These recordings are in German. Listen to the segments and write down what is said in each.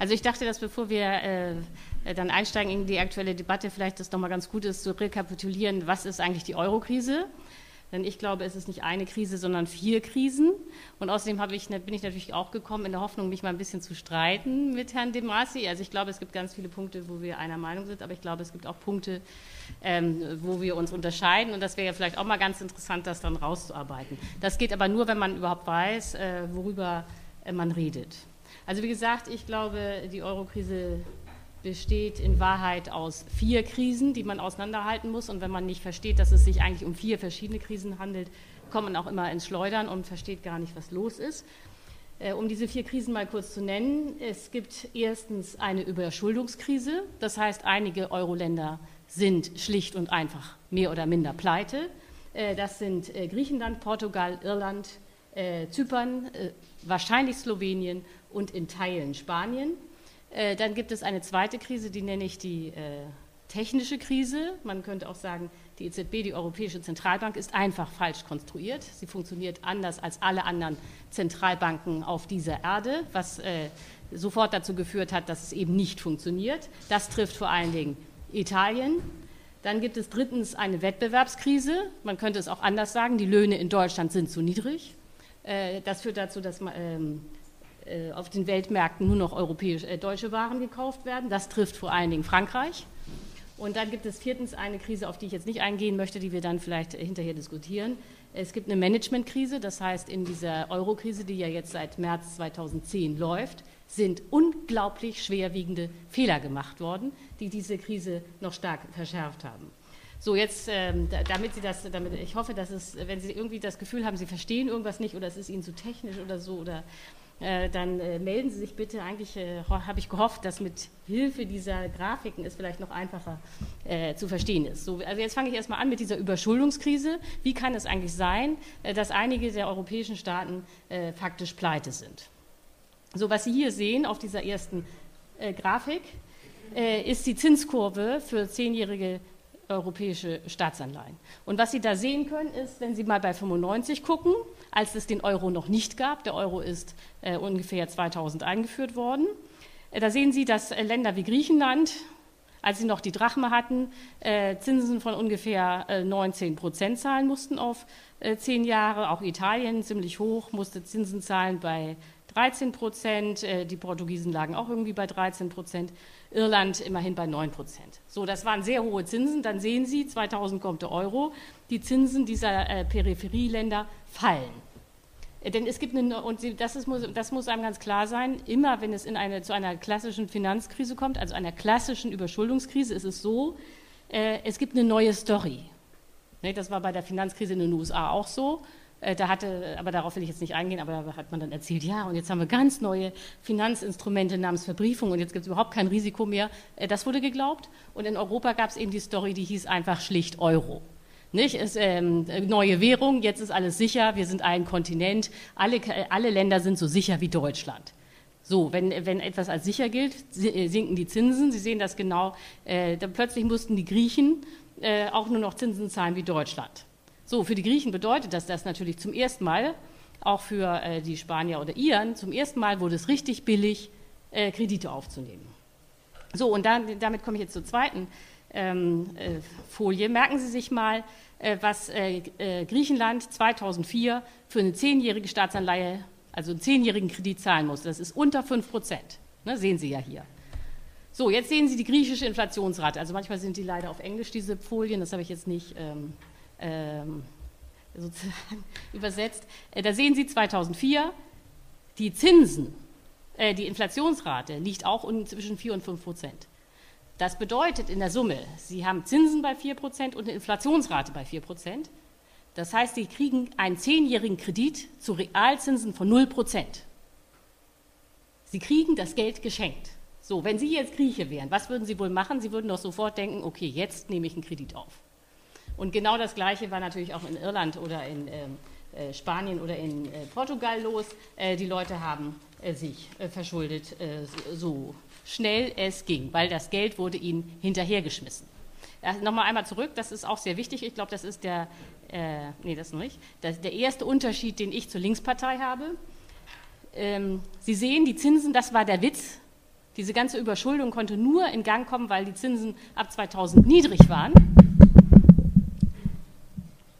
Also ich dachte, dass bevor wir äh, dann einsteigen in die aktuelle Debatte, vielleicht das nochmal ganz gut ist zu rekapitulieren, was ist eigentlich die Euro-Krise? Denn ich glaube, es ist nicht eine Krise, sondern vier Krisen. Und außerdem ich, bin ich natürlich auch gekommen in der Hoffnung, mich mal ein bisschen zu streiten mit Herrn De Masi. Also ich glaube, es gibt ganz viele Punkte, wo wir einer Meinung sind, aber ich glaube, es gibt auch Punkte, ähm, wo wir uns unterscheiden. Und das wäre ja vielleicht auch mal ganz interessant, das dann rauszuarbeiten. Das geht aber nur, wenn man überhaupt weiß, äh, worüber äh, man redet. Also wie gesagt, ich glaube, die Eurokrise besteht in Wahrheit aus vier Krisen, die man auseinanderhalten muss. Und wenn man nicht versteht, dass es sich eigentlich um vier verschiedene Krisen handelt, kommt man auch immer ins Schleudern und versteht gar nicht, was los ist. Äh, um diese vier Krisen mal kurz zu nennen, es gibt erstens eine Überschuldungskrise. Das heißt, einige Euro-Länder sind schlicht und einfach mehr oder minder pleite. Äh, das sind äh, Griechenland, Portugal, Irland, Zypern, wahrscheinlich Slowenien und in Teilen Spanien. Äh, dann gibt es eine zweite Krise, die nenne ich die äh, technische Krise. Man könnte auch sagen, die EZB, die Europäische Zentralbank, ist einfach falsch konstruiert. Sie funktioniert anders als alle anderen Zentralbanken auf dieser Erde, was äh, sofort dazu geführt hat, dass es eben nicht funktioniert. Das trifft vor allen Dingen Italien. Dann gibt es drittens eine Wettbewerbskrise. Man könnte es auch anders sagen, die Löhne in Deutschland sind zu niedrig. Äh, das führt dazu, dass man ähm, äh, auf den Weltmärkten nur noch europäisch, äh, deutsche Waren gekauft werden. Das trifft vor allen Dingen Frankreich. Und dann gibt es viertens eine Krise, auf die ich jetzt nicht eingehen möchte, die wir dann vielleicht hinterher diskutieren. Es gibt eine Managementkrise, das heißt, in dieser Euro-Krise, die ja jetzt seit März 2010 läuft, sind unglaublich schwerwiegende Fehler gemacht worden, die diese Krise noch stark verschärft haben. So, jetzt, ähm, damit Sie das, damit, ich hoffe, dass es, wenn Sie irgendwie das Gefühl haben, Sie verstehen irgendwas nicht oder es ist Ihnen zu technisch oder so oder äh, dann äh, melden Sie sich bitte. Eigentlich äh, habe ich gehofft, dass mit Hilfe dieser Grafiken es vielleicht noch einfacher äh, zu verstehen ist. So, also jetzt fange ich erstmal an mit dieser Überschuldungskrise. Wie kann es eigentlich sein, äh, dass einige der europäischen Staaten faktisch pleite sind? So, was Sie hier sehen auf dieser ersten Grafik, ist die Zinskurve für zehnjährige europäische Staatsanleihen. Und was Sie da sehen können, ist, wenn Sie mal bei 95 gucken, als es den Euro noch nicht gab, der Euro ist äh, ungefähr 2000 eingeführt worden, äh, da sehen Sie, dass äh, Länder wie Griechenland, als sie noch die Drachme hatten, äh, Zinsen von ungefähr 19 äh, Prozent zahlen mussten auf äh, zehn Jahre. Auch Italien ziemlich hoch, musste Zinsen zahlen bei 13 Prozent. die Portugiesen lagen auch irgendwie bei 13 Prozent. Irland immerhin bei 9 Prozent. So, das waren sehr hohe Zinsen. Dann sehen Sie, 2000 kommt der Euro, die Zinsen dieser äh, Peripherieländer fallen. Äh, denn es gibt eine, und das, ist, das, muss einem ganz klar sein, immer wenn es in eine, zu einer klassischen Finanzkrise kommt, also einer klassischen Überschuldungskrise, ist es so, äh, es gibt eine neue Story. Ne, das war bei der Finanzkrise in den USA auch so. Äh, da hatte, aber darauf will ich jetzt nicht eingehen, aber da hat man dann erzählt, ja, und jetzt haben wir ganz neue Finanzinstrumente namens Verbriefung und jetzt gibt es überhaupt kein Risiko mehr. Äh, das wurde geglaubt. Und in Europa gab es eben die Story, die hieß einfach schlicht Euro. Nicht? Ist, ähm, neue Währung, jetzt ist alles sicher, wir sind ein Kontinent, alle, alle Länder sind so sicher wie Deutschland. So, wenn, wenn etwas als sicher gilt, äh, sinken die Zinsen. Sie sehen das genau. Äh, dann plötzlich mussten die Griechen äh, auch nur noch Zinsen zahlen wie Deutschland. So, für die Griechen bedeutet das das natürlich zum ersten Mal, auch für äh, die Spanier oder Iren, zum ersten Mal wurde es richtig billig, äh, Kredite aufzunehmen. So, und dann, damit komme ich jetzt zur zweiten ähm, äh, Folie. Merken Sie sich mal, äh, was äh, äh, Griechenland 2004 für eine zehnjährige Staatsanleihe, also einen zehnjährigen Kredit zahlen muss. Das ist unter 5 Prozent. Ne, sehen Sie ja hier. So, jetzt sehen Sie die griechische Inflationsrate. Also manchmal sind die leider auf Englisch, diese Folien, das habe ich jetzt nicht ähm, ähm, sozusagen übersetzt. Äh, da sehen Sie 2004, die Zinsen, äh, die Inflationsrate liegt auch zwischen 4 und 5 Prozent. Das bedeutet in der Summe, Sie haben Zinsen bei 4 Prozent und eine Inflationsrate bei 4 Prozent. Das heißt, Sie kriegen einen zehnjährigen Kredit zu Realzinsen von 0 Prozent. Sie kriegen das Geld geschenkt. So, wenn Sie jetzt Grieche wären, was würden Sie wohl machen? Sie würden doch sofort denken, okay, jetzt nehme ich einen Kredit auf. Und genau das Gleiche war natürlich auch in Irland oder in ähm, äh, Spanien oder in äh, Portugal los. Äh, die Leute haben sich verschuldet, so schnell es ging, weil das Geld wurde ihnen hinterhergeschmissen. Nochmal einmal zurück, das ist auch sehr wichtig. Ich glaube, das ist der, nee, das nicht, das, der erste Unterschied, den ich zur Linkspartei habe. Ähm, Sie sehen, die Zinsen, das war der Witz. Diese ganze Überschuldung konnte nur in Gang kommen, weil die Zinsen ab 2000 niedrig waren.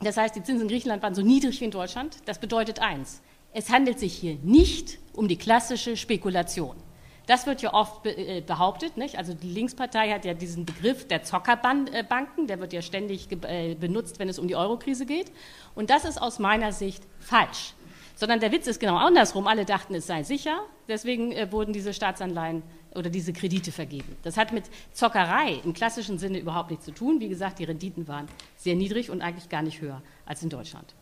Das heißt, die Zinsen in Griechenland waren so niedrig wie in Deutschland. Das bedeutet eins, es handelt sich hier nicht um die klassische Spekulation. Das wird ja oft äh, behauptet, nicht? Also die Linkspartei hat ja diesen Begriff der Zockerbanken, der wird ja ständig äh, benutzt, wenn es um die Eurokrise geht. Und das ist aus meiner Sicht falsch. Sondern der Witz ist genau andersrum. Alle dachten, es sei sicher, deswegen äh, wurden diese Staatsanleihen oder diese Kredite vergeben. Das hat mit Zockerei im klassischen Sinne überhaupt nichts zu tun. Wie gesagt, die Renditen waren sehr niedrig und eigentlich gar nicht höher als in Deutschland.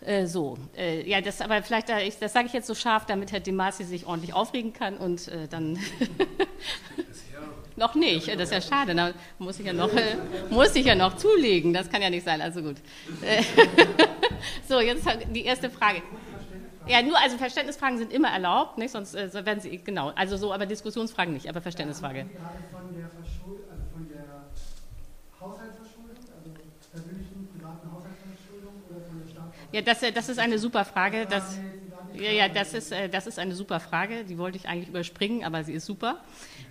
Äh, so, äh, ja, das aber vielleicht, äh, das sage ich jetzt so scharf, damit Herr Demasi sich ordentlich aufregen kann und äh, dann noch nicht. Das ist ja schade. Da muss ich ja noch, muss ich ja noch zulegen. Das kann ja nicht sein. Also gut. so, jetzt die erste Frage. Ja, nur, also Verständnisfragen sind immer erlaubt, nicht? sonst äh, werden sie, genau, also so, aber Diskussionsfragen nicht, aber Verständnisfrage. Von der, Verschuld, also von der Haushaltsverschuldung, also persönlichen, privaten Haushaltsverschuldung oder von der Staatsverschuldung? Ja, das, äh, das ist eine super Frage. Das, ja, ja, das ist, äh, das ist eine super Frage. Die wollte ich eigentlich überspringen, aber sie ist super.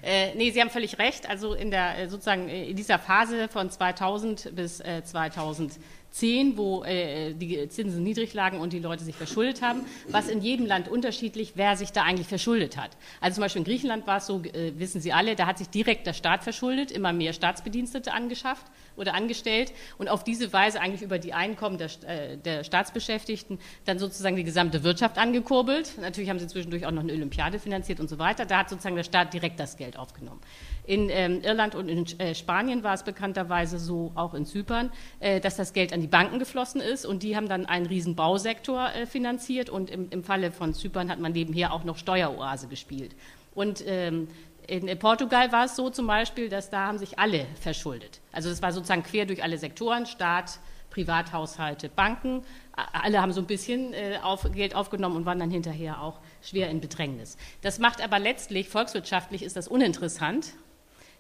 Äh, nee, Sie haben völlig recht. Also in der äh, sozusagen in dieser Phase von 2000 bis äh, 2000 10, wo äh, die Zinsen niedrig lagen und die Leute sich verschuldet haben, was in jedem Land unterschiedlich, wer sich da eigentlich verschuldet hat. Also zum Beispiel in Griechenland war es so, äh, wissen Sie alle, da hat sich direkt der Staat verschuldet, immer mehr Staatsbedienstete angeschafft oder angestellt und auf diese Weise eigentlich über die Einkommen der, äh, der Staatsbeschäftigten dann sozusagen die gesamte Wirtschaft angekurbelt. Natürlich haben sie zwischendurch auch noch eine Olympiade finanziert und so weiter. Da hat sozusagen der Staat direkt das Geld aufgenommen. In ähm, Irland und in äh, Spanien war es bekannterweise so, auch in Zypern, äh, dass das Geld an die Banken geflossen ist und die haben dann einen riesen Bausektor äh, finanziert und im, im, Falle von Zypern hat man nebenher auch noch Steueroase gespielt. Und ähm, in Portugal war es so zum Beispiel, dass da haben sich alle verschuldet. Also das war sozusagen quer durch alle Sektoren, Staat, Privathaushalte, Banken. Alle haben so ein bisschen äh, auf, Geld aufgenommen und waren dann hinterher auch schwer in Bedrängnis. Das macht aber letztlich, volkswirtschaftlich ist das uninteressant,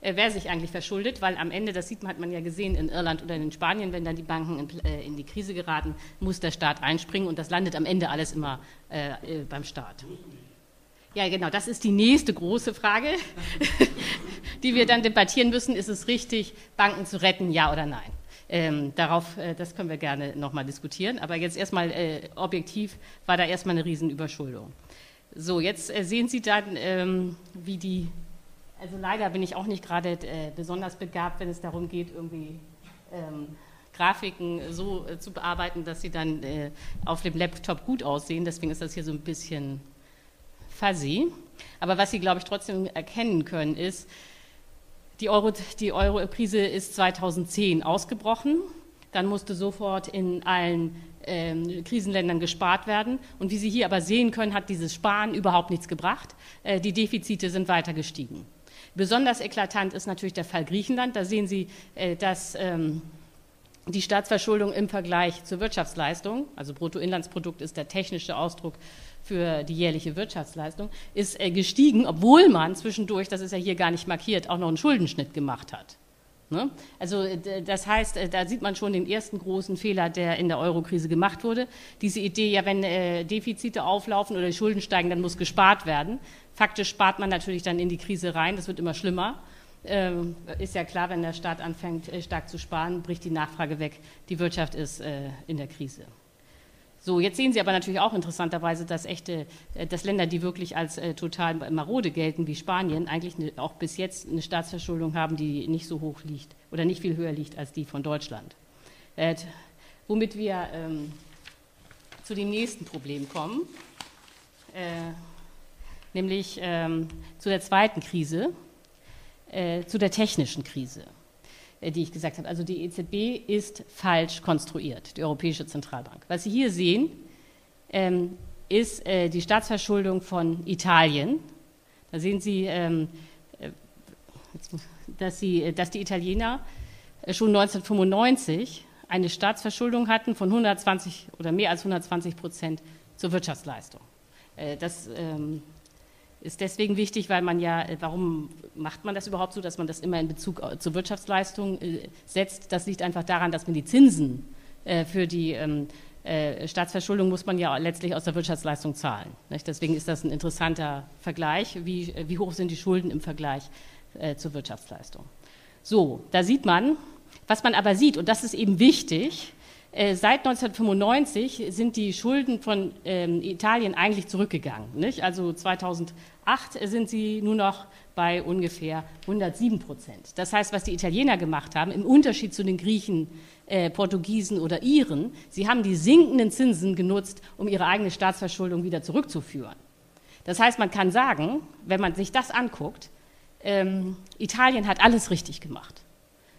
äh, wer sich eigentlich verschuldet, weil am Ende, das sieht man, hat man ja gesehen in Irland oder in Spanien, wenn dann die Banken in, äh, in die Krise geraten, muss der Staat einspringen und das landet am Ende alles immer äh, äh beim Staat. Ja, genau, das ist die nächste große Frage, die wir dann debattieren müssen. Ist es richtig, Banken zu retten, ja oder nein? Ähm, darauf, äh, das können wir gerne nochmal diskutieren. Aber jetzt erstmal äh, objektiv war da erstmal eine Riesenüberschuldung. So, jetzt äh, sehen Sie dann, ähm, wie die also leider bin ich auch nicht gerade äh, besonders begabt, wenn es darum geht, irgendwie ähm, Grafiken so äh, zu bearbeiten, dass sie dann äh, auf dem Laptop gut aussehen. Deswegen ist das hier so ein bisschen fuzzy. Aber was Sie, glaube ich, trotzdem erkennen können, ist, die, Euro, die Euro-Krise ist 2010 ausgebrochen. Dann musste sofort in allen ähm, Krisenländern gespart werden. Und wie Sie hier aber sehen können, hat dieses Sparen überhaupt nichts gebracht. Äh, die Defizite sind weiter gestiegen. Besonders eklatant ist natürlich der Fall Griechenland. Da sehen Sie, äh, dass ähm, die Staatsverschuldung im Vergleich zur Wirtschaftsleistung, also Bruttoinlandsprodukt ist der technische Ausdruck für die jährliche Wirtschaftsleistung, ist äh, gestiegen, obwohl man zwischendurch, das ist ja hier gar nicht markiert, auch noch einen Schuldenschnitt gemacht hat. Ne? Also das heißt, äh, da sieht man schon den ersten großen Fehler, der in der Eurokrise gemacht wurde. Diese Idee, ja, wenn Defizite auflaufen oder die Schulden steigen, dann muss gespart werden. Faktisch spart man natürlich dann in die Krise rein, das wird immer schlimmer. Ähm, ist ja klar, wenn der Staat anfängt, äh, stark zu sparen, bricht die Nachfrage weg. Die Wirtschaft ist äh, in der Krise. So, jetzt sehen Sie aber natürlich auch interessanterweise, dass echte, äh, dass Länder, die wirklich als äh, total marode gelten, wie Spanien, eigentlich eine, auch bis jetzt eine Staatsverschuldung haben, die nicht so hoch liegt oder nicht viel höher liegt als die von Deutschland. Äh, womit wir ähm, zu dem nächsten Problem kommen. Äh, nämlich ähm, zu der zweiten Krise, äh, zu der technischen Krise, die ich gesagt habe. Also die EZB ist falsch konstruiert, die Europäische Zentralbank. Was Sie hier sehen, ähm, ist äh, die Staatsverschuldung von Italien. Da sehen Sie, ähm, äh, dass, sie, äh, dass die Italiener äh, schon 1995 eine Staatsverschuldung hatten von 120 oder mehr als 120 Prozent zur Wirtschaftsleistung. Das ähm, ist deswegen wichtig, weil man ja, äh, warum macht man das überhaupt so, dass man das immer in Bezug äh, zur Wirtschaftsleistung äh, setzt? Das liegt einfach daran, dass man die Zinsen für die ähm, äh, Staatsverschuldung muss man ja letztlich aus der Wirtschaftsleistung zahlen. Deswegen ist das ein interessanter Vergleich. Wie, wie hoch sind die Schulden im Vergleich zur Wirtschaftsleistung? So, da sieht man, was man aber sieht, und das ist eben wichtig, äh, seit 1995 sind die Schulden von ähm, Italien eigentlich zurückgegangen. Nicht? Also 2008 sind sie nur noch bei ungefähr 107 Prozent. Das heißt, was die Italiener gemacht haben, im Unterschied zu den Griechen, äh, Portugiesen oder Iren, sie haben die sinkenden Zinsen genutzt, um ihre eigene Staatsverschuldung wieder zurückzuführen. Das heißt, man kann sagen, wenn man sich das anguckt, ähm, Italien hat alles richtig gemacht.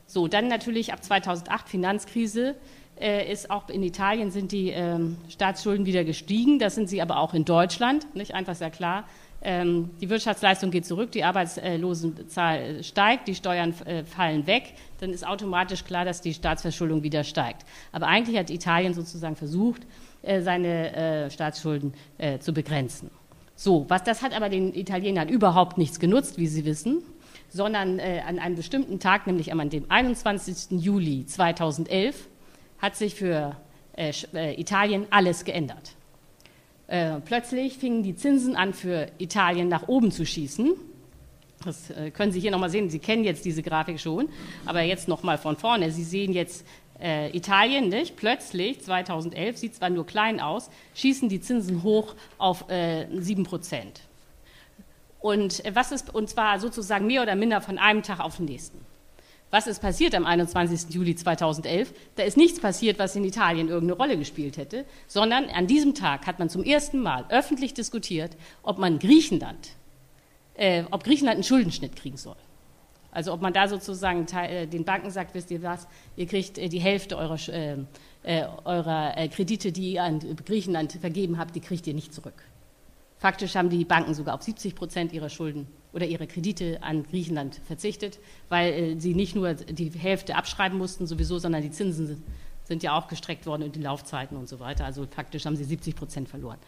So, dann natürlich ab 2008 Finanzkrise äh, ist auch in Italien sind die ähm, Staatsschulden wieder gestiegen. Das sind sie aber auch in Deutschland, nicht einfach sehr klar. Ähm, die Wirtschaftsleistung geht zurück, die Arbeitslosenzahl steigt, die Steuern äh, fallen weg, dann ist automatisch klar, dass die Staatsverschuldung wieder steigt. Aber eigentlich hat Italien sozusagen versucht, äh, seine äh, Staatsschulden äh, zu begrenzen. So, was das hat aber den Italienern überhaupt nichts genutzt, wie Sie wissen, sondern äh, an einem bestimmten Tag, nämlich an dem 21. Juli 2011, hat sich für äh, äh, Italien alles geändert. Äh, plötzlich fingen die Zinsen an, für Italien nach oben zu schießen. Das können Sie hier nochmal sehen. Sie kennen jetzt diese Grafik schon, aber jetzt nochmal von vorne. Sie sehen jetzt äh, Italien, nicht? plötzlich 2011, sieht zwar nur klein aus, schießen die Zinsen hoch auf äh, 7 Prozent. Und, was ist, und zwar sozusagen mehr oder minder von einem Tag auf den nächsten. Was ist passiert am 21. Juli 2011? Da ist nichts passiert, was in Italien irgendeine Rolle gespielt hätte, sondern an diesem Tag hat man zum ersten Mal öffentlich diskutiert, ob man Griechenland, äh, ob Griechenland einen Schuldenschnitt kriegen soll. Also ob man da sozusagen äh, den Banken sagt, wisst ihr was, ihr kriegt äh, die Hälfte eurer, äh, äh eurer Kredite, die ihr an Griechenland vergeben habt, die kriegt ihr nicht zurück. Faktisch haben die Banken sogar auf 70 Prozent ihrer Schulden oder ihre Kredite an Griechenland verzichtet, weil äh, sie nicht nur die Hälfte abschreiben mussten sowieso, sondern die Zinsen sind ja auch gestreckt worden und die Laufzeiten und so weiter. Also faktisch haben sie 70 Prozent verloren.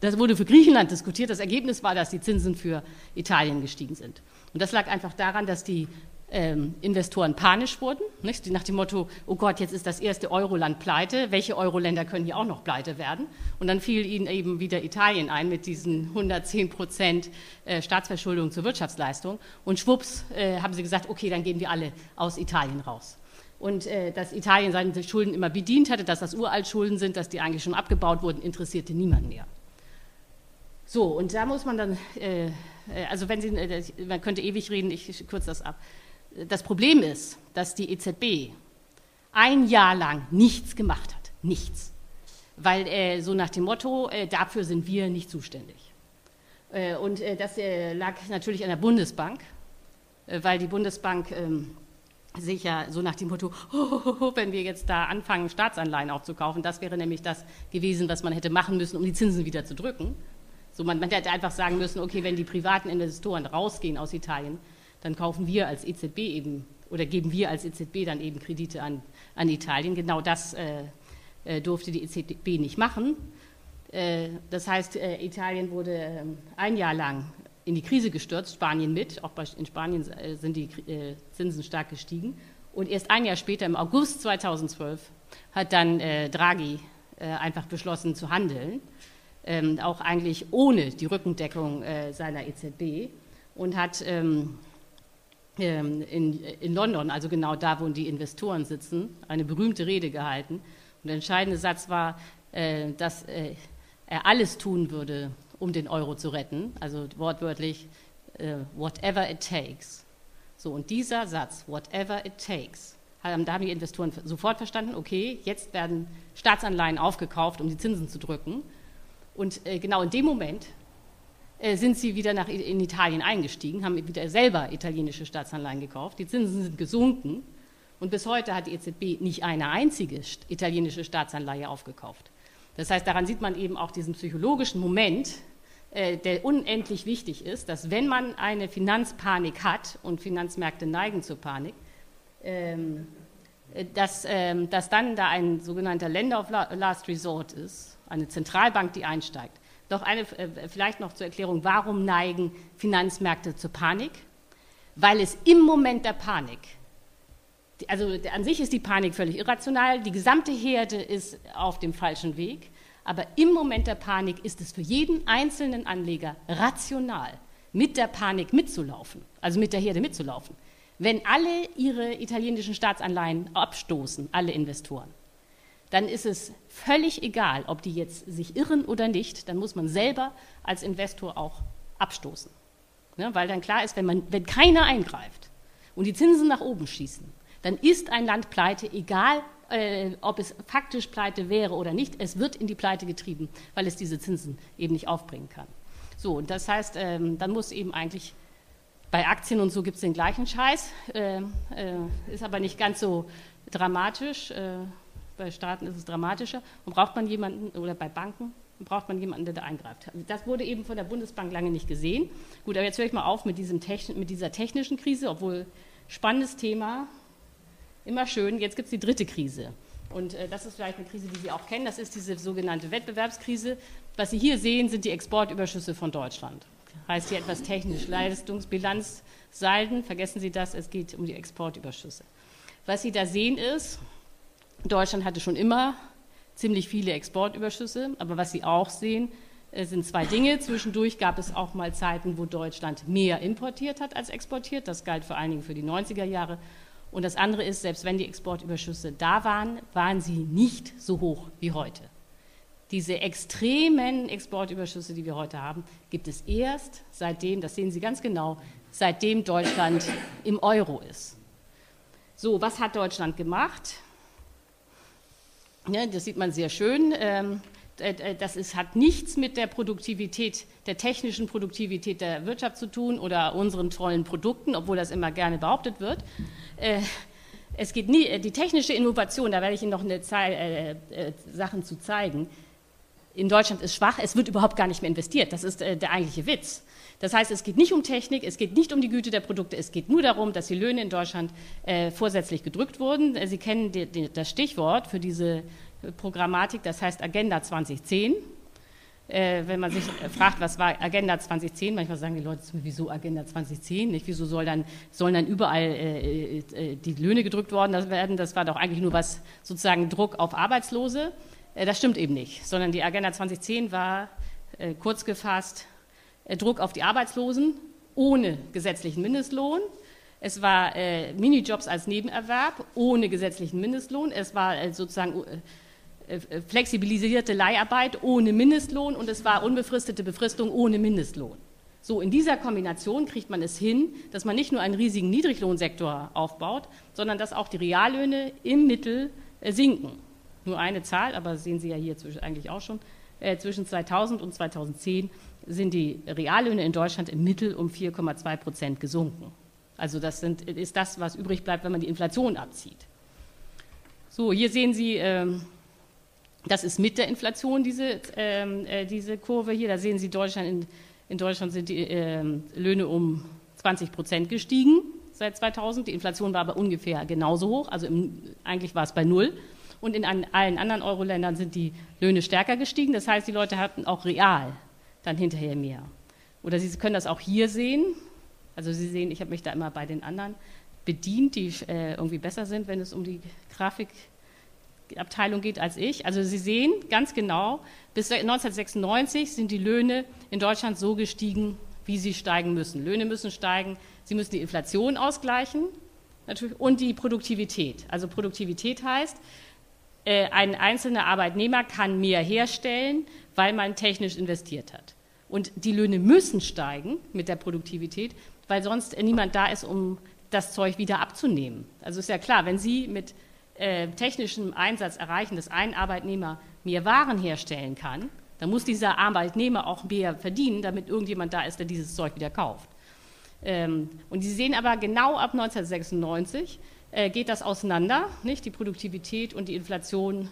Das wurde für Griechenland diskutiert. Das Ergebnis war, dass die Zinsen für Italien gestiegen sind. Und das lag einfach daran, dass die ähm, Investoren panisch wurden, nicht? nach dem Motto, oh Gott, jetzt ist das erste Euroland pleite, welche Euroländer können hier auch noch pleite werden? Und dann fiel ihnen eben wieder Italien ein mit diesen 110 Prozent äh, Staatsverschuldung zur Wirtschaftsleistung. Und schwupps äh, haben sie gesagt, okay, dann gehen wir alle aus Italien raus. Und äh, dass Italien seine Schulden immer bedient hatte, dass das Uraltschulden sind, dass die eigentlich schon abgebaut wurden, interessierte niemand mehr. So, und da muss man dann, äh, äh also wenn Sie, äh, man könnte ewig reden, ich kürze das ab das Problem ist, dass die EZB ein Jahr lang nichts gemacht hat. Nichts. Weil äh, so nach dem Motto, äh, dafür sind wir nicht zuständig. Äh, und äh, das äh, lag natürlich an der Bundesbank, äh, weil die Bundesbank ähm, sich ja so nach dem Motto, oh, wenn wir jetzt da anfangen, Staatsanleihen aufzukaufen, das wäre nämlich das gewesen, was man hätte machen müssen, um die Zinsen wieder zu drücken. So, man, man hätte einfach sagen müssen, okay, wenn die privaten Investoren rausgehen aus Italien, dann kaufen wir als EZB eben oder geben wir als EZB dann eben Kredite an, an Italien. Genau das äh, äh durfte die EZB nicht machen. Äh, das heißt, äh, Italien wurde ähm, ein Jahr lang in die Krise gestürzt, Spanien mit. Auch in Spanien sind die Zinsen stark gestiegen. Und erst ein Jahr später, im August 2012, hat dann Draghi einfach beschlossen zu handeln, ähm, auch eigentlich ohne die Rückendeckung seiner EZB und hat ähm, in, in London, also genau da, wo die Investoren sitzen, eine berühmte Rede gehalten. Und der entscheidende Satz war, äh, dass äh, er alles tun würde, um den Euro zu retten, also wortwörtlich, äh, whatever it takes. So, und dieser Satz, whatever it takes, haben, da haben die Investoren sofort verstanden, okay, jetzt werden Staatsanleihen aufgekauft, um die Zinsen zu drücken. Und genau in dem Moment sind sie wieder nach, in Italien eingestiegen, haben wieder selber italienische Staatsanleihen gekauft. Die Zinsen sind gesunken und bis heute hat die EZB nicht eine einzige italienische Staatsanleihe aufgekauft. Das heißt, daran sieht man eben auch diesen psychologischen Moment, äh, der unendlich wichtig ist, dass wenn man eine Finanzpanik hat und Finanzmärkte neigen zur Panik, ähm, dass, ähm, dass dann da ein sogenannter Lender of Last Resort ist, eine Zentralbank, die einsteigt. Doch eine, äh, vielleicht noch zur Erklärung, warum neigen Finanzmärkte zur Panik? Weil es im Moment der Panik also an sich ist die Panik völlig irrational, die gesamte Herde ist auf dem falschen Weg, aber im Moment der Panik ist es für jeden einzelnen Anleger rational, mit der Panik mitzulaufen, also mit der Herde mitzulaufen. Wenn alle ihre italienischen Staatsanleihen abstoßen, alle Investoren, dann ist es völlig egal, ob die jetzt sich irren oder nicht, dann muss man selber als Investor auch abstoßen. Ja, weil dann klar ist, wenn, man, wenn keiner eingreift und die Zinsen nach oben schießen, dann ist ein Land pleite, egal äh, ob es faktisch pleite wäre oder nicht, es wird in die Pleite getrieben, weil es diese Zinsen eben nicht aufbringen kann. So, und das heißt, ähm, dann muss eben eigentlich bei Aktien und so gibt es den gleichen Scheiß, äh, äh, ist aber nicht ganz so dramatisch. Bei Staaten ist es dramatischer. Und braucht man jemanden, oder bei Banken, braucht man jemanden, der da eingreift. Das wurde eben von der Bundesbank lange nicht gesehen. Gut, aber jetzt höre ich mal auf mit, diesem, mit dieser technischen Krise, obwohl spannendes Thema, immer schön. Jetzt gibt es die dritte Krise. Und äh, das ist vielleicht eine Krise, die Sie auch kennen. Das ist diese sogenannte Wettbewerbskrise. Was Sie hier sehen, sind die Exportüberschüsse von Deutschland. Heißt hier etwas technisch. Leistungsbilanz, Salden, vergessen Sie das, es geht um die Exportüberschüsse. Was Sie da sehen ist, Deutschland hatte schon immer ziemlich viele Exportüberschüsse, aber was Sie auch sehen, äh, sind zwei Dinge. Zwischendurch gab es auch mal Zeiten, wo Deutschland mehr importiert hat als exportiert. Das galt vor allen Dingen für die 90er Jahre. Und das andere ist, selbst wenn die Exportüberschüsse da waren, waren sie nicht so hoch wie heute. Diese extremen Exportüberschüsse, die wir heute haben, gibt es erst seitdem, das sehen Sie ganz genau, seitdem Deutschland im Euro ist. So, was hat Deutschland gemacht? Ja, das sieht man sehr schön. Ähm, äh, äh, das ist, hat nichts mit der Produktivität, der technischen Produktivität der Wirtschaft zu tun oder unseren tollen Produkten, obwohl das immer gerne behauptet wird. Äh, es geht nie, die technische Innovation, da werde ich Ihnen noch eine Zahl, äh, Sachen zu zeigen. In Deutschland ist schwach, es wird überhaupt gar nicht mehr investiert. Das ist der eigentliche Witz. Das heißt, es geht nicht um Technik, es geht nicht um die Güte der Produkte, es geht nur darum, dass die Löhne in Deutschland äh, vorsätzlich gedrückt wurden. Sie kennen die, die, das Stichwort für diese Programmatik, das heißt Agenda 2010. Äh, wenn man sich fragt, was war Agenda 2010, manchmal sagen die Leute, wieso Agenda 2010? Nicht? Wieso soll dann, sollen dann überall äh, äh, die Löhne gedrückt worden werden? Das war doch eigentlich nur was sozusagen Druck auf Arbeitslose. Äh, das stimmt eben nicht, sondern die Agenda 2010 war äh, kurz gefasst äh, Druck auf die Arbeitslosen ohne gesetzlichen Mindestlohn. Es war Minijobs als Nebenerwerb ohne gesetzlichen Mindestlohn. Es war sozusagen flexibilisierte Leiharbeit ohne Mindestlohn und es war unbefristete Befristung ohne Mindestlohn. So, in dieser Kombination kriegt man es hin, dass man nicht nur einen riesigen Niedriglohnsektor aufbaut, sondern dass auch die Reallöhne im Mittel sinken. Nur eine Zahl, aber sehen Sie ja hier eigentlich auch schon. Äh, zwischen 2000 und 2010 sind die Reallöhne in Deutschland im Mittel um 4,2 Prozent gesunken. Also das sind, ist das, was übrig bleibt, wenn man die Inflation abzieht. So, hier sehen Sie ähm, das ist mit der Inflation diese, ähm, äh, diese Kurve hier. Da sehen Sie, Deutschland in, in Deutschland sind die äh, Löhne um 20 Prozent gestiegen seit 2000. Die Inflation war aber ungefähr genauso hoch. Also im, eigentlich war es bei null. Und in an, allen anderen Euro-Ländern sind die Löhne stärker gestiegen. Das heißt, die Leute hatten auch real dann hinterher mehr. Oder Sie können das auch hier sehen. Also Sie sehen, ich habe mich da immer bei den anderen bedient, die äh, irgendwie besser sind, wenn es um die Grafik geht Abteilung geht als ich. Also Sie sehen ganz genau, bis 1996 sind die Löhne in Deutschland so gestiegen, wie sie steigen müssen. Löhne müssen steigen, sie müssen die Inflation ausgleichen natürlich, und die Produktivität. Also Produktivität heißt, äh, ein einzelner Arbeitnehmer kann mehr herstellen, weil man technisch investiert hat. Und die Löhne müssen steigen mit der Produktivität, weil sonst niemand da ist, um das Zeug wieder abzunehmen. Also ist ja klar, wenn Sie mit äh, technischem Einsatz erreichen, dass ein Arbeitnehmer mehr Waren herstellen kann, dann muss dieser Arbeitnehmer auch mehr verdienen, damit irgendjemand da ist, der dieses Zeug wieder kauft. Ähm, und Sie sehen aber genau ab 1996 äh, geht das auseinander, nicht? die Produktivität und die Inflation,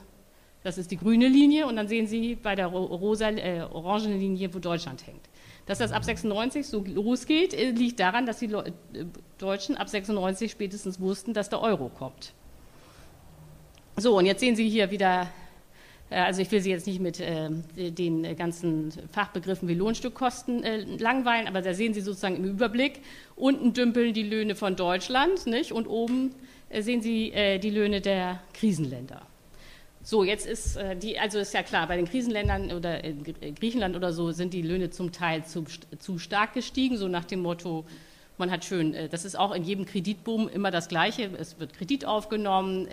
das ist die grüne Linie und dann sehen Sie bei der rosa, äh, orangenen Linie, wo Deutschland hängt. Dass das ab 96 so losgeht, äh, liegt daran, dass die Le äh, Deutschen ab 96 spätestens wussten, dass der Euro kommt. So, und jetzt sehen Sie hier wieder, äh, also ich will Sie jetzt nicht mit äh, den ganzen Fachbegriffen wie Lohnstückkosten äh, langweilen, aber da sehen Sie sozusagen im Überblick, unten dümpeln die Löhne von Deutschland nicht? und oben sehen Sie äh, die Löhne der Krisenländer. So, jetzt ist äh, die, also ist ja klar, bei den Krisenländern oder in Griechenland oder so sind die Löhne zum Teil zu, zu stark gestiegen, so nach dem Motto, man hat schön, das ist auch in jedem Kreditboom immer das Gleiche. Es wird Kredit aufgenommen,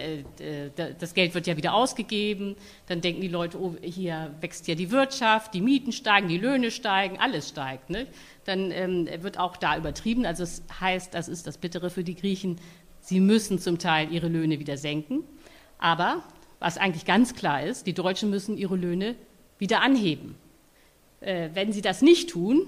das Geld wird ja wieder ausgegeben. Dann denken die Leute, oh, hier wächst ja die Wirtschaft, die Mieten steigen, die Löhne steigen, alles steigt. Ne? Dann ähm, wird auch da übertrieben. Also es heißt, das ist das Bittere für die Griechen, Sie müssen zum Teil ihre Löhne wieder senken. Aber was eigentlich ganz klar ist, die Deutschen müssen ihre Löhne wieder anheben. Äh, wenn sie das nicht tun,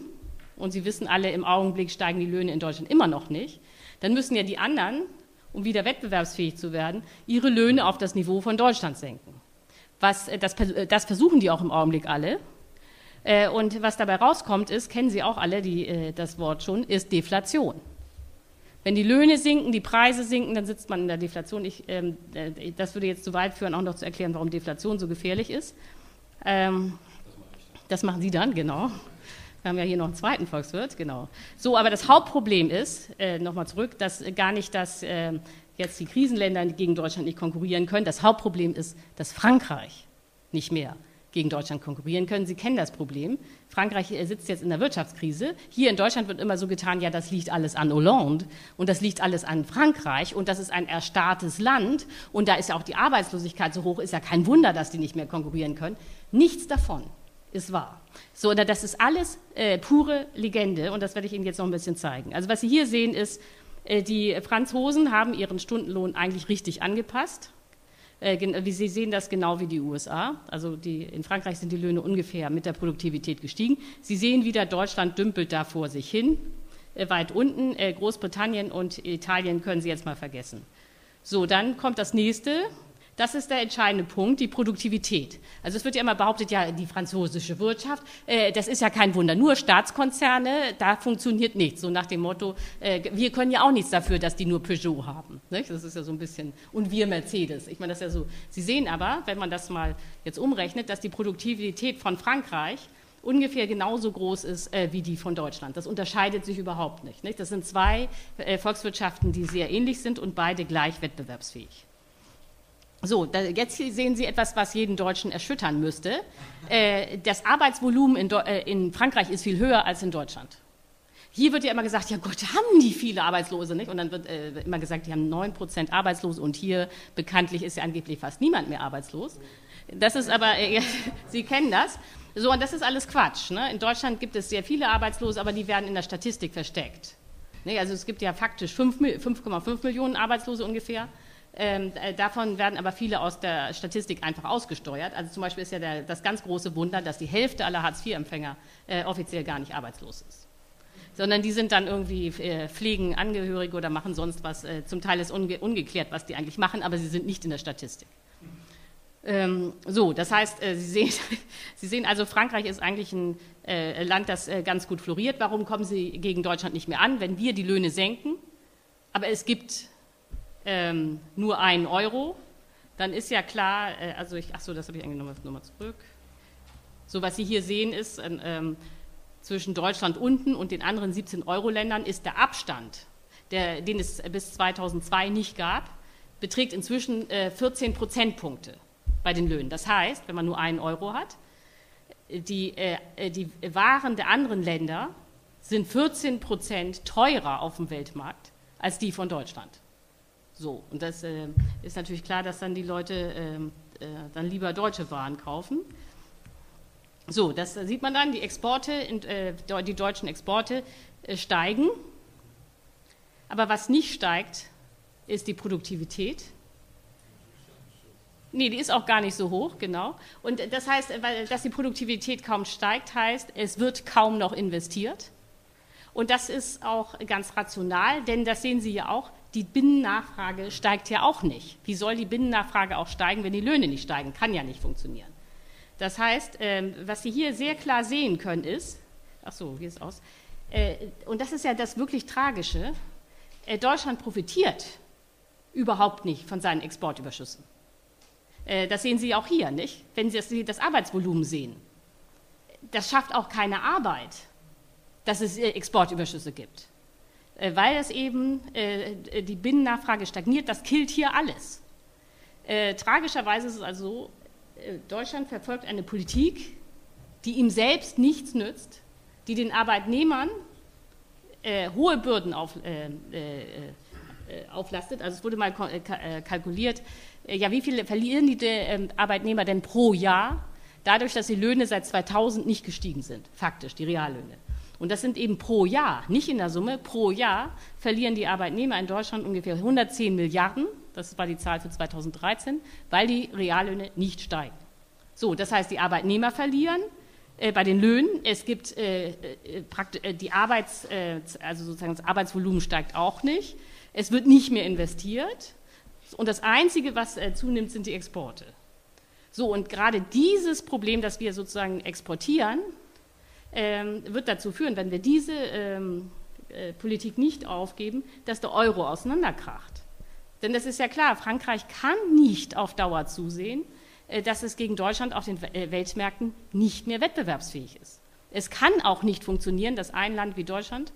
und Sie wissen alle, im Augenblick steigen die Löhne in Deutschland immer noch nicht, dann müssen ja die anderen, um wieder wettbewerbsfähig zu werden, ihre Löhne auf das Niveau von Deutschland senken. Was, äh, das, äh, das versuchen die auch im Augenblick alle. Äh, und was dabei rauskommt, ist, kennen Sie auch alle die, das Wort schon, ist Deflation. Wenn die Löhne sinken, die Preise sinken, dann sitzt man in der Deflation. Ich, ähm, äh, das würde jetzt zu weit führen, auch noch zu erklären, warum Deflation so gefährlich ist. Ähm, das machen Sie dann, genau. Wir haben ja hier noch einen zweiten Volkswirt, genau. So, aber das Hauptproblem ist, äh, nochmal zurück, dass gar nicht, dass äh, jetzt die Krisenländer gegen Deutschland nicht konkurrieren können. Das Hauptproblem ist, dass Frankreich nicht mehr gegen Deutschland konkurrieren können. Sie kennen das Problem. Frankreich äh, sitzt jetzt in der Wirtschaftskrise. Hier in Deutschland wird immer so getan, ja, das liegt alles an Hollande und das liegt alles an Frankreich und das ist ein erstarrtes Land und da ist ja auch die Arbeitslosigkeit so hoch, ist ja kein Wunder, dass die nicht mehr konkurrieren können. Nichts davon ist wahr. So, das ist alles äh, pure Legende und das werde ich Ihnen jetzt noch ein bisschen zeigen. Also was Sie hier sehen ist, äh, die Franzosen haben ihren Stundenlohn eigentlich richtig angepasst. Äh, Sie sehen das genau wie die USA. Also die, in Frankreich sind die Löhne ungefähr mit der Produktivität gestiegen. Sie sehen wieder, Deutschland dümpelt da vor sich hin, äh, weit unten. Äh, Großbritannien und Italien können Sie jetzt mal vergessen. So, dann kommt das nächste. Das ist der entscheidende Punkt, die Produktivität. Also es wird ja immer behauptet, ja, die französische Wirtschaft, äh, das ist ja kein Wunder, nur Staatskonzerne, da funktioniert nichts. So nach dem Motto, äh, wir können ja auch nichts dafür, dass die nur Peugeot haben. Nicht? Das ist ja so ein bisschen, und wir Mercedes. Ich meine, das ist ja so. Sie sehen aber, wenn man das mal jetzt umrechnet, dass die Produktivität von Frankreich ungefähr genauso groß ist äh, wie die von Deutschland. Das unterscheidet sich überhaupt nicht, nicht? Das sind zwei äh, Volkswirtschaften, die sehr ähnlich sind und beide gleich wettbewerbsfähig. So, da, jetzt sehen Sie etwas, was jeden Deutschen erschüttern müsste. Äh, das Arbeitsvolumen in, äh, in, Frankreich ist viel höher als in Deutschland. Hier wird ja immer gesagt, ja Gott, haben die viele Arbeitslose, nicht? Und dann wird äh, immer gesagt, die haben 9% Arbeitslose und hier bekanntlich ist ja angeblich fast niemand mehr arbeitslos. Das ist aber, äh, Sie kennen das. So, und das ist alles Quatsch. Ne? In Deutschland gibt es sehr viele Arbeitslose, aber die werden in der Statistik versteckt. Ne? Also es gibt ja faktisch 5,5 Millionen Arbeitslose ungefähr. Ähm, äh, davon werden aber viele aus der Statistik einfach ausgesteuert. Also zum Beispiel ist ja der, das ganz große Wunder, dass die Hälfte aller Hartz-IV-Empfänger äh, offiziell gar nicht arbeitslos ist. Sondern die sind dann irgendwie, äh, pflegen Angehörige oder machen sonst was. Äh, zum Teil ist unge ungeklärt, was die eigentlich machen, aber sie sind nicht in der Statistik. Ähm, so, das heißt, äh, Sie, sehen, Sie sehen also, Frankreich ist eigentlich ein äh, Land, das ganz gut floriert. Warum kommen Sie gegen Deutschland nicht mehr an, wenn wir die Löhne senken? Aber es gibt ähm, nur einen Euro, dann ist ja klar, äh, also ich, ach so, das habe ich eigentlich nochmal noch mal zurück. So, was Sie hier sehen, ist ähm, zwischen Deutschland unten und den anderen 17 Euro-Ländern ist der Abstand, der, den es bis 2002 nicht gab, beträgt inzwischen äh, 14 Prozentpunkte bei den Löhnen. Das heißt, wenn man nur einen Euro hat, die, äh, die Waren der anderen Länder sind 14 Prozent teurer auf dem Weltmarkt als die von Deutschland. So, und das äh, ist natürlich klar, dass dann die Leute äh, äh, dann lieber deutsche Waren kaufen. So, das sieht man dann, die Exporte, äh, die deutschen Exporte äh, steigen. Aber was nicht steigt, ist die Produktivität. Nee, die ist auch gar nicht so hoch, genau. Und das heißt, weil, dass die Produktivität kaum steigt, heißt, es wird kaum noch investiert. Und das ist auch ganz rational, denn das sehen Sie ja auch, die Binnennachfrage steigt ja auch nicht. Wie soll die Binnennachfrage auch steigen, wenn die Löhne nicht steigen? Kann ja nicht funktionieren. Das heißt, ähm, was Sie hier sehr klar sehen können, ist, ach so, wie ist es aus? Äh, und das ist ja das wirklich Tragische, äh, Deutschland profitiert überhaupt nicht von seinen Exportüberschüssen. Äh, das sehen Sie auch hier, nicht? Wenn Sie das Arbeitsvolumen sehen. Das schafft auch keine Arbeit, dass es Exportüberschüsse gibt. Äh, weil es eben äh, die Binnennachfrage stagniert. Das killt hier alles. Äh, tragischerweise ist es also so, Deutschland verfolgt eine Politik, die ihm selbst nichts nützt, die den Arbeitnehmern hohe Bürden auf, auflastet. Also es wurde mal kalkuliert, ja, wie viel verlieren die Arbeitnehmer denn pro Jahr, dadurch, dass die Löhne seit 2000 nicht gestiegen sind, faktisch, die Reallöhne. Und das sind eben pro Jahr, nicht in der Summe, pro Jahr verlieren die Arbeitnehmer in Deutschland ungefähr 110 Milliarden, das war die Zahl für 2013, weil die Reallöhne nicht steigen. So, das heißt, die Arbeitnehmer verlieren äh, bei den Löhnen. Es gibt äh, äh, äh die Arbeits, äh, also sozusagen das Arbeitsvolumen steigt auch nicht. Es wird nicht mehr investiert. Und das Einzige, was äh, zunimmt, sind die Exporte. So, und gerade dieses Problem, das wir sozusagen exportieren, wird dazu führen, wenn wir diese ähm, äh, Politik nicht aufgeben, dass der Euro auseinanderkracht. Denn das ist ja klar, Frankreich kann nicht auf Dauer zusehen, äh, dass es gegen Deutschland auf den äh, Weltmärkten nicht mehr wettbewerbsfähig ist. Es kann auch nicht funktionieren, dass ein Land wie Deutschland,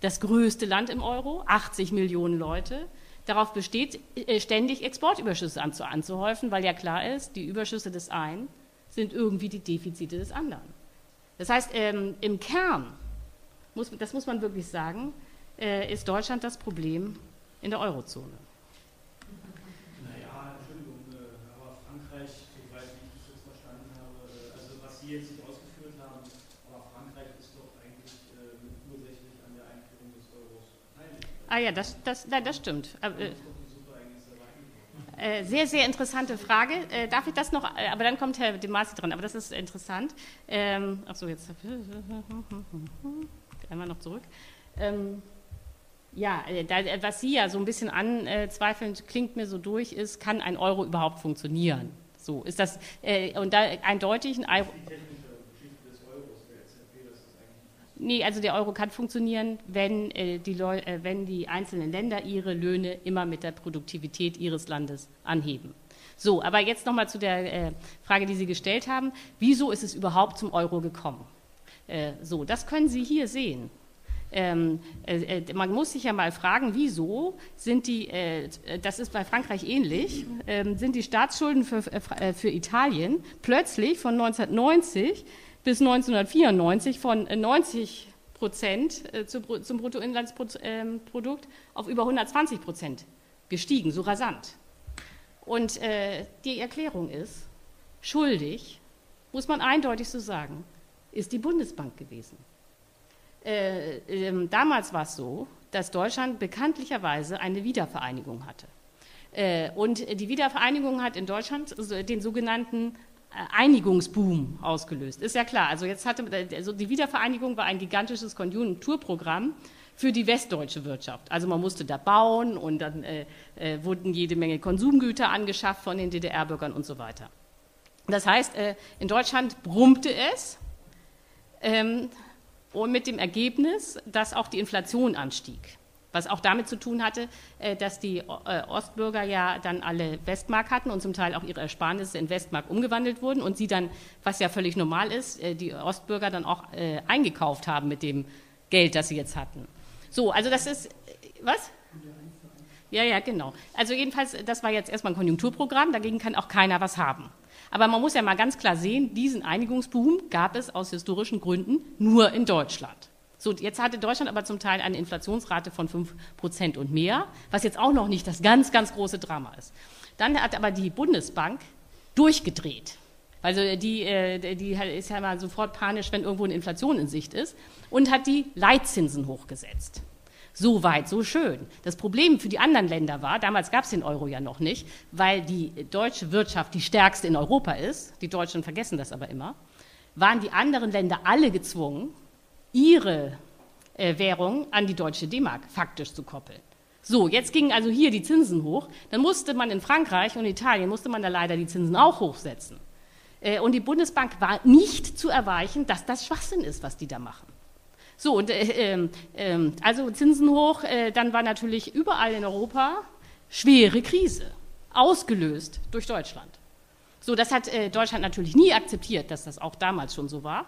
das größte Land im Euro, 80 Millionen Leute, darauf besteht, ständig Exportüberschüsse anzuhäufen, weil ja klar ist, die Überschüsse des einen sind irgendwie die Defizite des anderen. Das heißt, ähm, im Kern, muss, das muss man wirklich sagen, äh, ist Deutschland das Problem in der Eurozone. Naja, Entschuldigung, äh, aber Frankreich, soweit ich das jetzt verstanden habe, äh, also was Sie jetzt nicht ausgeführt haben, aber Frankreich ist doch eigentlich ursächlich an der Einführung des Euros beteiligt. Ah ja, das, das, das stimmt. Aber, äh, sehr, sehr interessante Frage. Äh, darf ich das noch? Äh, aber dann kommt Herr De Masi dran. Aber das ist interessant. Ähm, ach so, jetzt einmal noch zurück. Ähm, ja, äh, was Sie ja so ein bisschen anzweifeln, klingt mir so durch, ist, kann ein Euro überhaupt funktionieren? So ist das äh, und da eindeutig ein Euro. Nee, also der Euro kann funktionieren, wenn, äh, die äh, wenn die einzelnen Länder ihre Löhne immer mit der Produktivität ihres Landes anheben. So, aber jetzt nochmal zu der äh, Frage, die Sie gestellt haben. Wieso ist es überhaupt zum Euro gekommen? Äh, so, das können Sie hier sehen. Ähm, äh, äh, man muss sich ja mal fragen, wieso sind die, das ist bei Frankreich ähnlich, ähm, sind die Staatsschulden für, für Italien plötzlich von 1990 bis 1994 von 90 äh, Prozent äh, zum Bruttoinlandsprodukt auf über 120 Prozent gestiegen, so rasant. Und äh, die Erklärung ist, schuldig, muss man eindeutig so sagen, ist die Bundesbank gewesen. Äh, äh, damals war es so, dass Deutschland bekanntlicherweise eine Wiedervereinigung hatte. Und die Wiedervereinigung hat in Deutschland den sogenannten Einigungsboom ausgelöst. Ist ja klar. Also jetzt hatte also die Wiedervereinigung war ein gigantisches Konjunkturprogramm für die westdeutsche Wirtschaft. Also man musste da bauen und dann äh, äh, wurden jede Menge Konsumgüter angeschafft von den DDR-Bürgern und so weiter. Das heißt, äh, in Deutschland brummte es ähm, und mit dem Ergebnis, dass auch die Inflation anstieg was auch damit zu tun hatte, äh, dass die äh, Ostbürger ja dann alle Westmark hatten und zum Teil auch ihre Ersparnisse in Westmark umgewandelt wurden und sie dann, was ja völlig normal ist, äh, die Ostbürger dann auch eingekauft haben mit dem Geld, das sie jetzt hatten. So, also das ist, was? Ja, ja, genau. Also jedenfalls, das war jetzt erstmal ein Konjunkturprogramm, dagegen kann auch keiner was haben. Aber man muss ja mal ganz klar sehen, diesen Einigungsboom gab es aus historischen Gründen nur in Deutschland. So, jetzt hatte Deutschland aber zum Teil eine Inflationsrate von 5% und mehr, was jetzt auch noch nicht das ganz, ganz große Drama ist. Dann hat aber die Bundesbank durchgedreht. Also die, äh, die ist ja mal sofort panisch, wenn irgendwo eine Inflation in Sicht ist, und hat die Leitzinsen hochgesetzt. So weit, so schön. Das Problem für die anderen Länder war, damals gab es den Euro ja noch nicht, weil die deutsche Wirtschaft die stärkste in Europa ist, die Deutschen vergessen das aber immer, waren die anderen Länder alle gezwungen, ihre äh, Währung an die deutsche D-Mark faktisch zu koppeln. So, jetzt gingen also hier die Zinsen hoch. Dann musste man in Frankreich und Italien, musste man da leider die Zinsen auch hochsetzen. Äh, und die Bundesbank war nicht zu erweichen, dass das Schwachsinn ist, was die da machen. So, und, äh, äh, also Zinsen hoch, äh, dann war natürlich überall in Europa schwere Krise, ausgelöst durch Deutschland. So, das hat äh, Deutschland natürlich nie akzeptiert, dass das auch damals schon so war.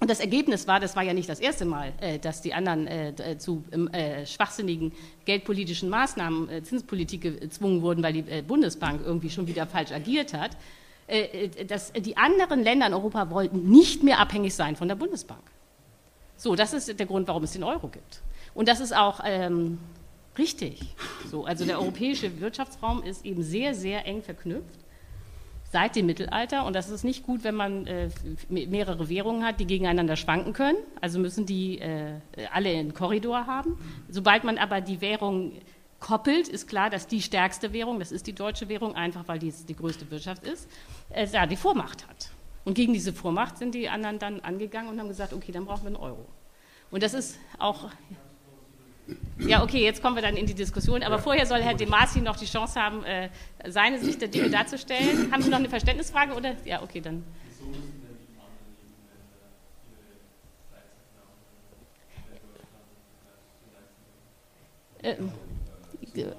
Und das Ergebnis war, das war ja nicht das erste Mal, äh, dass die anderen äh, zu äh, schwachsinnigen geldpolitischen Maßnahmen, Zinspolitik gezwungen wurden, weil die Bundesbank irgendwie schon wieder falsch agiert hat. Dass die anderen Länder in Europa wollten nicht mehr abhängig sein von der Bundesbank. So, das ist der Grund, warum es den Euro gibt. Und das ist auch ähm, richtig. So, also der europäische Wirtschaftsraum ist eben sehr, sehr eng verknüpft seit dem Mittelalter. Und das ist nicht gut, wenn man äh, mehrere Währungen hat, die gegeneinander schwanken können. Also müssen die äh, alle einen Korridor haben. Sobald man aber die Währung koppelt, ist klar, dass die stärkste Währung, das ist die deutsche Währung, einfach weil die die größte Wirtschaft ist, äh, ja, die Vormacht hat. Und gegen diese Vormacht sind die anderen dann angegangen und haben gesagt, okay, dann brauchen wir einen Euro. Und das ist auch ja, okay, jetzt kommen wir dann in die Diskussion. Aber vorher soll Herr De Masi noch die Chance haben, äh, seine Sicht der Dinge darzustellen. Haben Sie noch eine Verständnisfrage? Oder? Ja, okay, dann. Äh, äh,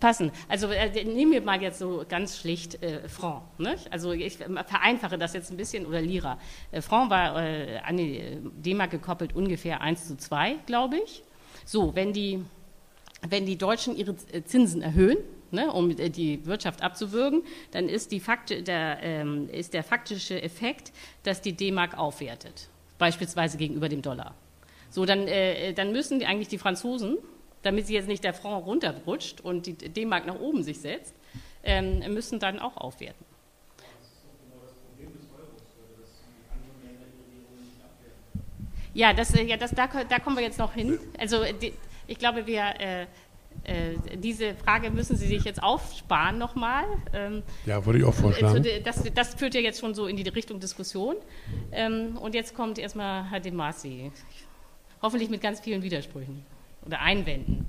passen. Also äh, nehmen wir mal jetzt so ganz schlicht äh, Franc. Nicht? Also ich vereinfache das jetzt ein bisschen oder Lira. Äh, Franc war äh, an die D-Mark gekoppelt ungefähr 1 zu 2, glaube ich. So, wenn die, wenn die Deutschen ihre äh, Zinsen erhöhen, ne, um äh, die Wirtschaft abzuwürgen, dann ist, der, ähm, ist der faktische Effekt, dass die D-Mark aufwertet, beispielsweise gegenüber dem Dollar. So, dann, äh, dann müssen eigentlich die Franzosen, damit sie jetzt nicht der Franc runterrutscht und die D-Mark nach oben sich setzt, ähm, müssen dann auch aufwerten. Ja, das, äh, ja das, da, da kommen wir jetzt noch hin. Also die, ich glaube, wir, äh, äh, diese Frage müssen Sie sich jetzt aufsparen nochmal. Ähm, ja, würde ich auch vorschlagen. Also, das, das, führt ja jetzt schon so in die Richtung Diskussion. Ähm, und jetzt kommt erstmal Herr De Masi. Hoffentlich mit ganz vielen Widersprüchen oder Einwänden.